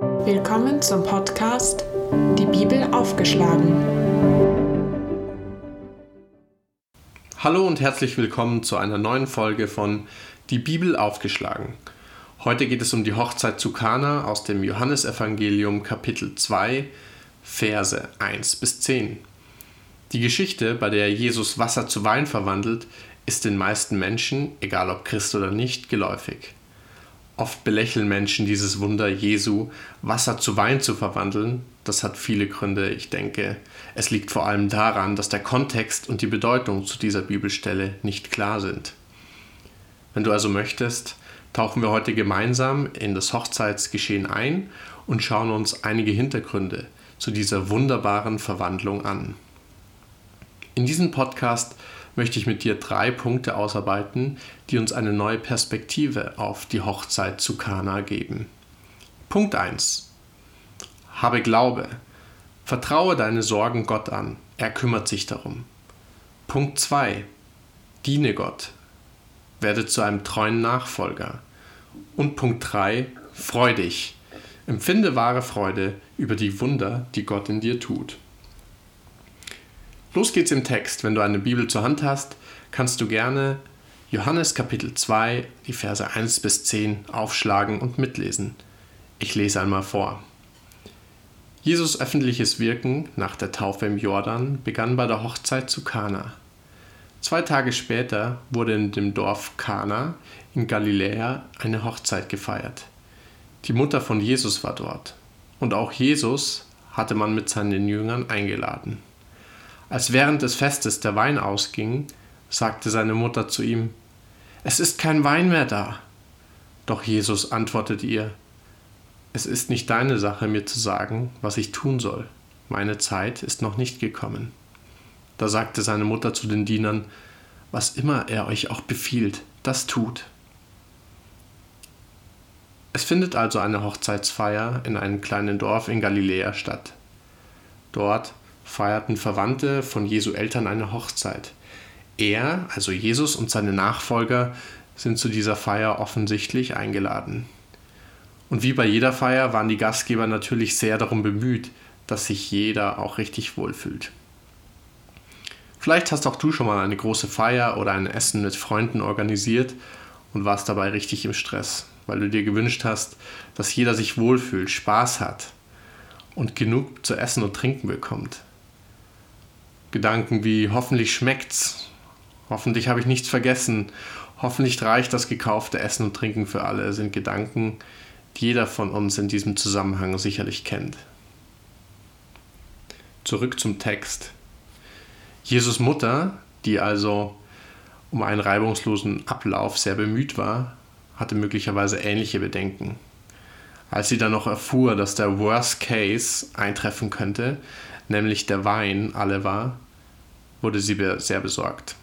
Willkommen zum Podcast Die Bibel aufgeschlagen. Hallo und herzlich willkommen zu einer neuen Folge von Die Bibel aufgeschlagen. Heute geht es um die Hochzeit zu Kana aus dem Johannesevangelium Kapitel 2, Verse 1 bis 10. Die Geschichte, bei der Jesus Wasser zu Wein verwandelt, ist den meisten Menschen, egal ob Christ oder nicht, geläufig. Oft belächeln Menschen dieses Wunder Jesu, Wasser zu Wein zu verwandeln. Das hat viele Gründe. Ich denke, es liegt vor allem daran, dass der Kontext und die Bedeutung zu dieser Bibelstelle nicht klar sind. Wenn du also möchtest, tauchen wir heute gemeinsam in das Hochzeitsgeschehen ein und schauen uns einige Hintergründe zu dieser wunderbaren Verwandlung an. In diesem Podcast möchte ich mit dir drei Punkte ausarbeiten, die uns eine neue Perspektive auf die Hochzeit zu Kana geben. Punkt 1. Habe Glaube. Vertraue deine Sorgen Gott an. Er kümmert sich darum. Punkt 2. Diene Gott. Werde zu einem treuen Nachfolger. Und Punkt 3. Freu dich. Empfinde wahre Freude über die Wunder, die Gott in dir tut. Los geht's im Text. Wenn du eine Bibel zur Hand hast, kannst du gerne Johannes Kapitel 2, die Verse 1 bis 10 aufschlagen und mitlesen. Ich lese einmal vor. Jesus öffentliches Wirken nach der Taufe im Jordan begann bei der Hochzeit zu Kana. Zwei Tage später wurde in dem Dorf Kana in Galiläa eine Hochzeit gefeiert. Die Mutter von Jesus war dort. Und auch Jesus hatte man mit seinen Jüngern eingeladen. Als während des Festes der Wein ausging, sagte seine Mutter zu ihm, Es ist kein Wein mehr da. Doch Jesus antwortete ihr, Es ist nicht deine Sache, mir zu sagen, was ich tun soll. Meine Zeit ist noch nicht gekommen. Da sagte seine Mutter zu den Dienern, Was immer er euch auch befiehlt, das tut. Es findet also eine Hochzeitsfeier in einem kleinen Dorf in Galiläa statt. Dort feierten Verwandte von Jesu Eltern eine Hochzeit. Er, also Jesus und seine Nachfolger, sind zu dieser Feier offensichtlich eingeladen. Und wie bei jeder Feier waren die Gastgeber natürlich sehr darum bemüht, dass sich jeder auch richtig wohlfühlt. Vielleicht hast auch du schon mal eine große Feier oder ein Essen mit Freunden organisiert und warst dabei richtig im Stress, weil du dir gewünscht hast, dass jeder sich wohlfühlt, Spaß hat und genug zu essen und trinken bekommt. Gedanken wie hoffentlich schmeckt's, hoffentlich habe ich nichts vergessen, hoffentlich reicht das gekaufte Essen und Trinken für alle, sind Gedanken, die jeder von uns in diesem Zusammenhang sicherlich kennt. Zurück zum Text. Jesus Mutter, die also um einen reibungslosen Ablauf sehr bemüht war, hatte möglicherweise ähnliche Bedenken. Als sie dann noch erfuhr, dass der Worst Case eintreffen könnte, nämlich der Wein alle war, wurde sie sehr besorgt.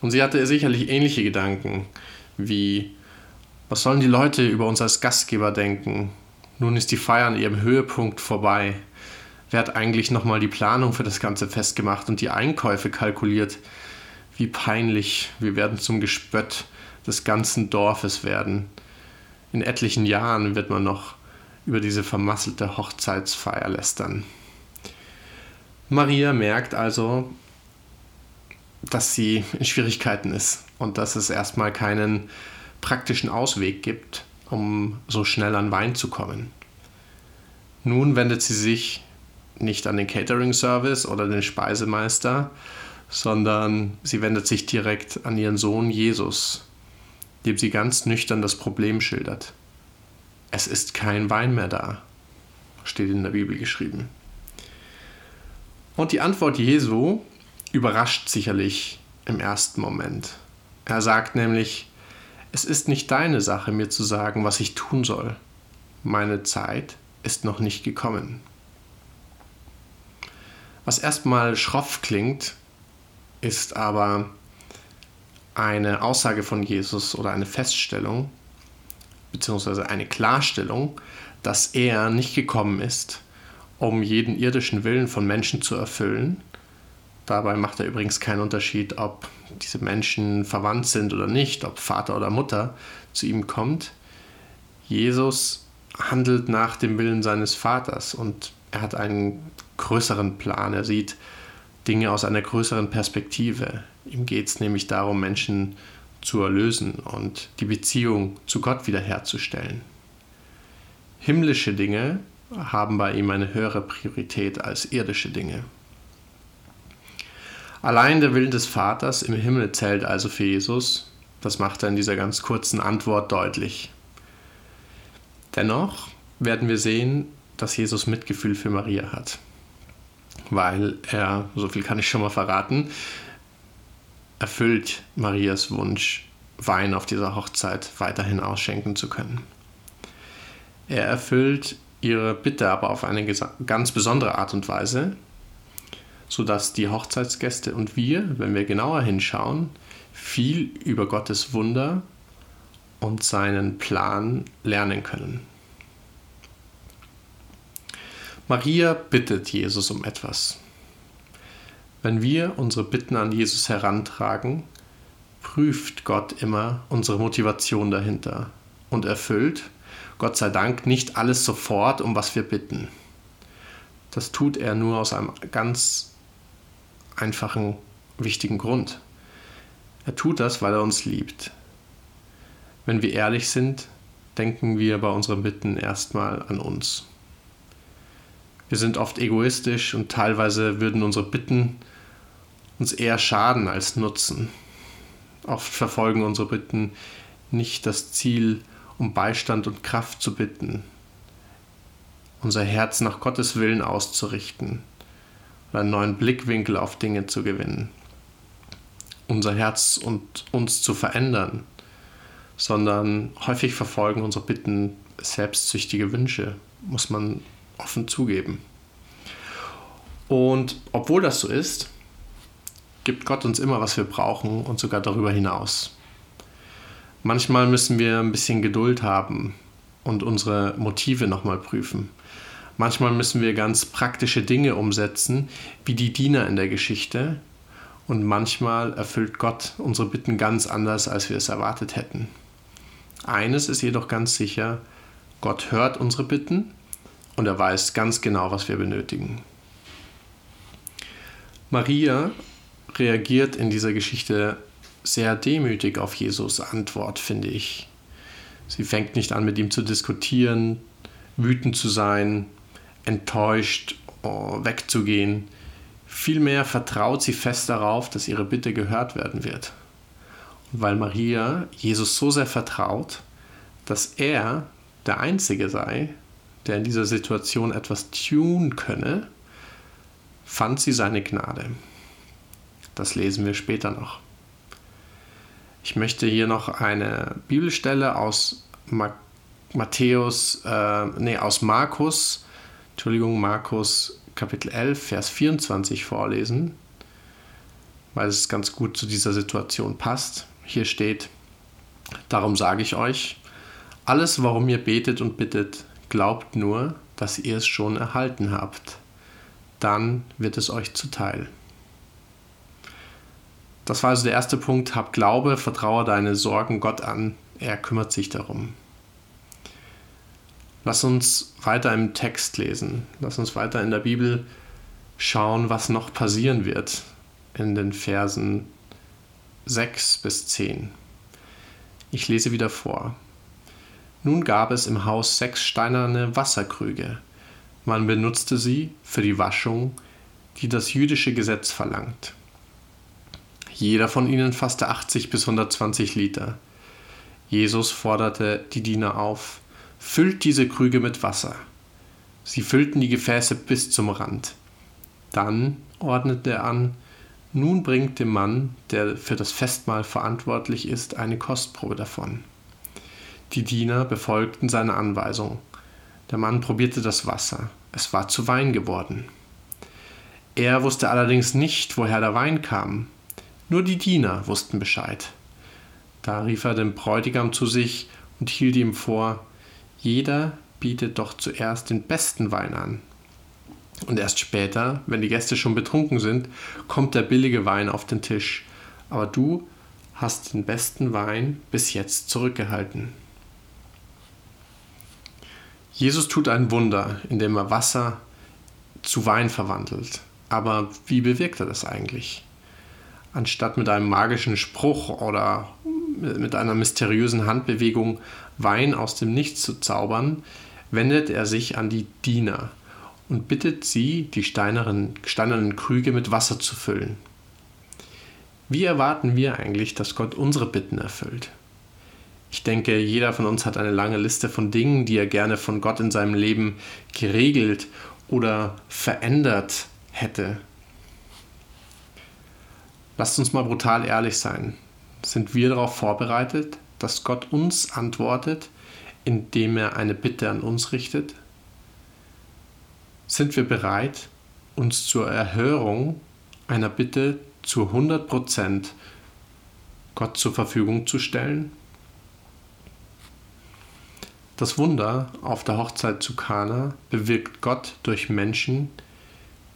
Und sie hatte sicherlich ähnliche Gedanken wie, was sollen die Leute über uns als Gastgeber denken? Nun ist die Feier an ihrem Höhepunkt vorbei. Wer hat eigentlich nochmal die Planung für das ganze Fest gemacht und die Einkäufe kalkuliert? Wie peinlich, wir werden zum Gespött des ganzen Dorfes werden. In etlichen Jahren wird man noch über diese vermasselte Hochzeitsfeier lästern. Maria merkt also, dass sie in Schwierigkeiten ist und dass es erstmal keinen praktischen Ausweg gibt, um so schnell an Wein zu kommen. Nun wendet sie sich nicht an den Catering-Service oder den Speisemeister, sondern sie wendet sich direkt an ihren Sohn Jesus, dem sie ganz nüchtern das Problem schildert. Es ist kein Wein mehr da, steht in der Bibel geschrieben. Und die Antwort Jesu überrascht sicherlich im ersten Moment. Er sagt nämlich, es ist nicht deine Sache, mir zu sagen, was ich tun soll. Meine Zeit ist noch nicht gekommen. Was erstmal schroff klingt, ist aber eine Aussage von Jesus oder eine Feststellung, beziehungsweise eine Klarstellung, dass er nicht gekommen ist, um jeden irdischen Willen von Menschen zu erfüllen. Dabei macht er übrigens keinen Unterschied, ob diese Menschen verwandt sind oder nicht, ob Vater oder Mutter zu ihm kommt. Jesus handelt nach dem Willen seines Vaters und er hat einen größeren Plan. Er sieht Dinge aus einer größeren Perspektive. Ihm geht es nämlich darum, Menschen zu erlösen und die Beziehung zu Gott wiederherzustellen. Himmlische Dinge haben bei ihm eine höhere Priorität als irdische Dinge. Allein der Willen des Vaters im Himmel zählt also für Jesus. Das macht er in dieser ganz kurzen Antwort deutlich. Dennoch werden wir sehen, dass Jesus Mitgefühl für Maria hat. Weil er, so viel kann ich schon mal verraten, erfüllt Marias Wunsch, Wein auf dieser Hochzeit weiterhin ausschenken zu können. Er erfüllt ihre Bitte aber auf eine ganz besondere Art und Weise, sodass die Hochzeitsgäste und wir, wenn wir genauer hinschauen, viel über Gottes Wunder und seinen Plan lernen können. Maria bittet Jesus um etwas. Wenn wir unsere Bitten an Jesus herantragen, prüft Gott immer unsere Motivation dahinter und erfüllt, Gott sei Dank, nicht alles sofort, um was wir bitten. Das tut er nur aus einem ganz einfachen, wichtigen Grund. Er tut das, weil er uns liebt. Wenn wir ehrlich sind, denken wir bei unseren Bitten erstmal an uns. Wir sind oft egoistisch und teilweise würden unsere Bitten uns eher schaden als nutzen. Oft verfolgen unsere Bitten nicht das Ziel, um Beistand und Kraft zu bitten, unser Herz nach Gottes Willen auszurichten oder einen neuen Blickwinkel auf Dinge zu gewinnen, unser Herz und uns zu verändern, sondern häufig verfolgen unsere Bitten selbstsüchtige Wünsche, muss man offen zugeben. Und obwohl das so ist, gibt Gott uns immer, was wir brauchen und sogar darüber hinaus. Manchmal müssen wir ein bisschen Geduld haben und unsere Motive nochmal prüfen. Manchmal müssen wir ganz praktische Dinge umsetzen, wie die Diener in der Geschichte. Und manchmal erfüllt Gott unsere Bitten ganz anders, als wir es erwartet hätten. Eines ist jedoch ganz sicher, Gott hört unsere Bitten und er weiß ganz genau, was wir benötigen. Maria reagiert in dieser Geschichte sehr demütig auf Jesus Antwort, finde ich. Sie fängt nicht an, mit ihm zu diskutieren, wütend zu sein, enttäuscht, oh, wegzugehen. Vielmehr vertraut sie fest darauf, dass ihre Bitte gehört werden wird. Und weil Maria Jesus so sehr vertraut, dass er der Einzige sei, der in dieser Situation etwas tun könne, fand sie seine Gnade. Das lesen wir später noch. Ich möchte hier noch eine Bibelstelle aus Matthäus, äh, nee, aus Markus, Entschuldigung, Markus Kapitel 11, Vers 24 vorlesen, weil es ganz gut zu dieser Situation passt. Hier steht, darum sage ich euch, alles, warum ihr betet und bittet, glaubt nur, dass ihr es schon erhalten habt. Dann wird es euch zuteil. Das war also der erste Punkt. Hab Glaube, vertraue deine Sorgen Gott an. Er kümmert sich darum. Lass uns weiter im Text lesen. Lass uns weiter in der Bibel schauen, was noch passieren wird in den Versen 6 bis 10. Ich lese wieder vor. Nun gab es im Haus sechs steinerne Wasserkrüge. Man benutzte sie für die Waschung, die das jüdische Gesetz verlangt. Jeder von ihnen fasste 80 bis 120 Liter. Jesus forderte die Diener auf, füllt diese Krüge mit Wasser. Sie füllten die Gefäße bis zum Rand. Dann ordnete er an, nun bringt dem Mann, der für das Festmahl verantwortlich ist, eine Kostprobe davon. Die Diener befolgten seine Anweisung. Der Mann probierte das Wasser. Es war zu Wein geworden. Er wusste allerdings nicht, woher der Wein kam. Nur die Diener wussten Bescheid. Da rief er den Bräutigam zu sich und hielt ihm vor, jeder bietet doch zuerst den besten Wein an. Und erst später, wenn die Gäste schon betrunken sind, kommt der billige Wein auf den Tisch. Aber du hast den besten Wein bis jetzt zurückgehalten. Jesus tut ein Wunder, indem er Wasser zu Wein verwandelt. Aber wie bewirkt er das eigentlich? Anstatt mit einem magischen Spruch oder mit einer mysteriösen Handbewegung Wein aus dem Nichts zu zaubern, wendet er sich an die Diener und bittet sie, die steinernen, steinernen Krüge mit Wasser zu füllen. Wie erwarten wir eigentlich, dass Gott unsere Bitten erfüllt? Ich denke, jeder von uns hat eine lange Liste von Dingen, die er gerne von Gott in seinem Leben geregelt oder verändert hätte. Lasst uns mal brutal ehrlich sein. Sind wir darauf vorbereitet, dass Gott uns antwortet, indem er eine Bitte an uns richtet? Sind wir bereit, uns zur Erhörung einer Bitte zu 100% Gott zur Verfügung zu stellen? Das Wunder auf der Hochzeit zu Kana bewirkt Gott durch Menschen,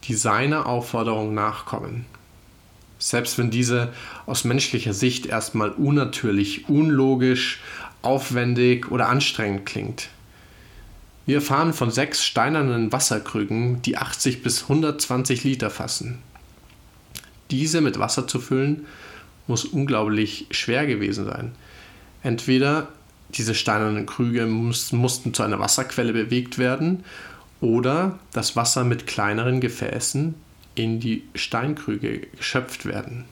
die seiner Aufforderung nachkommen. Selbst wenn diese aus menschlicher Sicht erstmal unnatürlich, unlogisch, aufwendig oder anstrengend klingt. Wir erfahren von sechs steinernen Wasserkrügen, die 80 bis 120 Liter fassen. Diese mit Wasser zu füllen, muss unglaublich schwer gewesen sein. Entweder diese steinernen Krüge muss, mussten zu einer Wasserquelle bewegt werden oder das Wasser mit kleineren Gefäßen in die Steinkrüge geschöpft werden.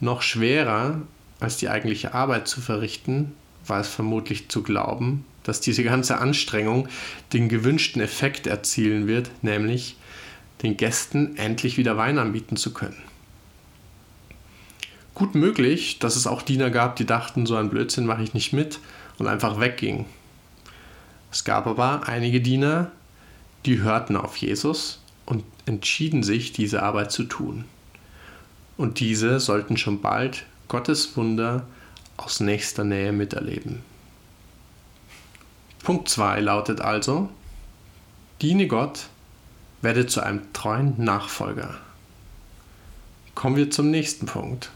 Noch schwerer als die eigentliche Arbeit zu verrichten, war es vermutlich zu glauben, dass diese ganze Anstrengung den gewünschten Effekt erzielen wird, nämlich den Gästen endlich wieder Wein anbieten zu können. Gut möglich, dass es auch Diener gab, die dachten, so ein Blödsinn mache ich nicht mit und einfach weggingen. Es gab aber einige Diener, die hörten auf Jesus entschieden sich, diese Arbeit zu tun. Und diese sollten schon bald Gottes Wunder aus nächster Nähe miterleben. Punkt 2 lautet also, diene Gott, werde zu einem treuen Nachfolger. Kommen wir zum nächsten Punkt.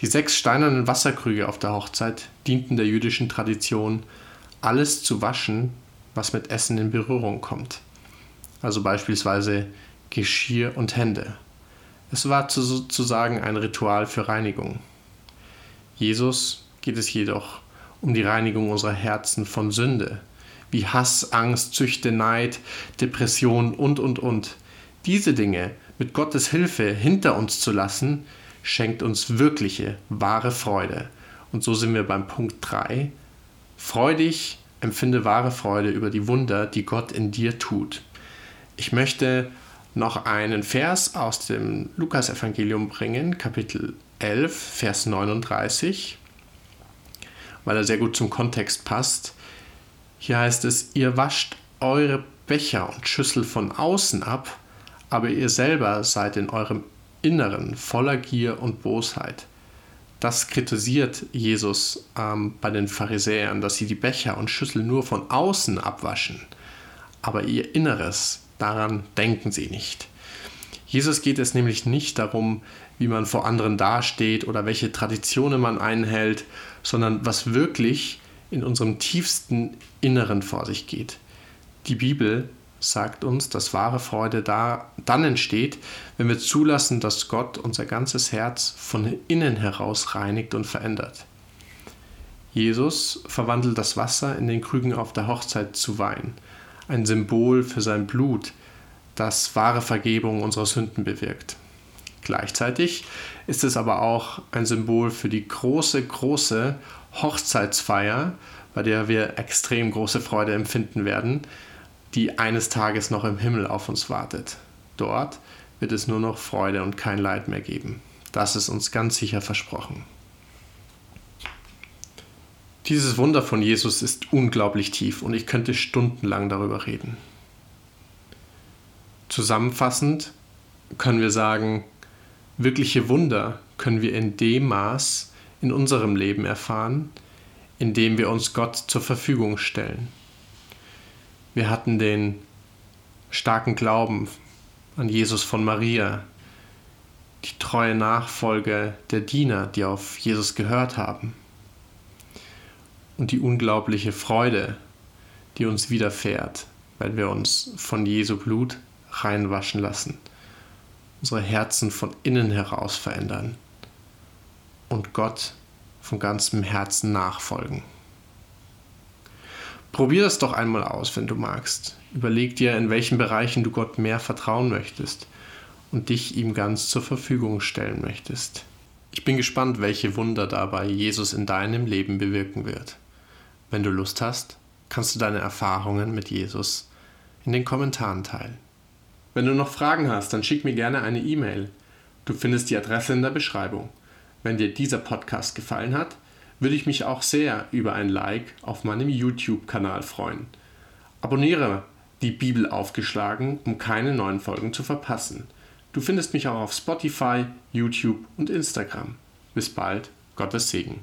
Die sechs steinernen Wasserkrüge auf der Hochzeit dienten der jüdischen Tradition, alles zu waschen, was mit Essen in Berührung kommt. Also beispielsweise Geschirr und Hände. Es war sozusagen ein Ritual für Reinigung. Jesus geht es jedoch um die Reinigung unserer Herzen von Sünde, wie Hass, Angst, Züchte, Neid, Depression und, und, und. Diese Dinge mit Gottes Hilfe hinter uns zu lassen, schenkt uns wirkliche, wahre Freude. Und so sind wir beim Punkt 3. Freudig empfinde wahre Freude über die Wunder, die Gott in dir tut. Ich möchte noch einen Vers aus dem Lukasevangelium bringen, Kapitel 11, Vers 39, weil er sehr gut zum Kontext passt. Hier heißt es, ihr wascht eure Becher und Schüssel von außen ab, aber ihr selber seid in eurem Inneren voller Gier und Bosheit. Das kritisiert Jesus ähm, bei den Pharisäern, dass sie die Becher und Schüssel nur von außen abwaschen, aber ihr Inneres, daran denken sie nicht. Jesus geht es nämlich nicht darum, wie man vor anderen dasteht oder welche Traditionen man einhält, sondern was wirklich in unserem tiefsten Inneren vor sich geht. Die Bibel sagt uns, dass wahre Freude da, dann entsteht, wenn wir zulassen, dass Gott unser ganzes Herz von innen heraus reinigt und verändert. Jesus verwandelt das Wasser in den Krügen auf der Hochzeit zu Wein, ein Symbol für sein Blut, das wahre Vergebung unserer Sünden bewirkt. Gleichzeitig ist es aber auch ein Symbol für die große, große Hochzeitsfeier, bei der wir extrem große Freude empfinden werden, die eines Tages noch im Himmel auf uns wartet. Dort wird es nur noch Freude und kein Leid mehr geben. Das ist uns ganz sicher versprochen. Dieses Wunder von Jesus ist unglaublich tief und ich könnte stundenlang darüber reden. Zusammenfassend können wir sagen, wirkliche Wunder können wir in dem Maß in unserem Leben erfahren, in dem wir uns Gott zur Verfügung stellen. Wir hatten den starken Glauben an Jesus von Maria, die treue Nachfolge der Diener, die auf Jesus gehört haben und die unglaubliche Freude, die uns widerfährt, weil wir uns von Jesu Blut reinwaschen lassen, unsere Herzen von innen heraus verändern und Gott von ganzem Herzen nachfolgen. Probier das doch einmal aus, wenn du magst. Überleg dir, in welchen Bereichen du Gott mehr vertrauen möchtest und dich ihm ganz zur Verfügung stellen möchtest. Ich bin gespannt, welche Wunder dabei Jesus in deinem Leben bewirken wird. Wenn du Lust hast, kannst du deine Erfahrungen mit Jesus in den Kommentaren teilen. Wenn du noch Fragen hast, dann schick mir gerne eine E-Mail. Du findest die Adresse in der Beschreibung. Wenn dir dieser Podcast gefallen hat, würde ich mich auch sehr über ein Like auf meinem YouTube-Kanal freuen. Abonniere die Bibel aufgeschlagen, um keine neuen Folgen zu verpassen. Du findest mich auch auf Spotify, YouTube und Instagram. Bis bald, Gottes Segen.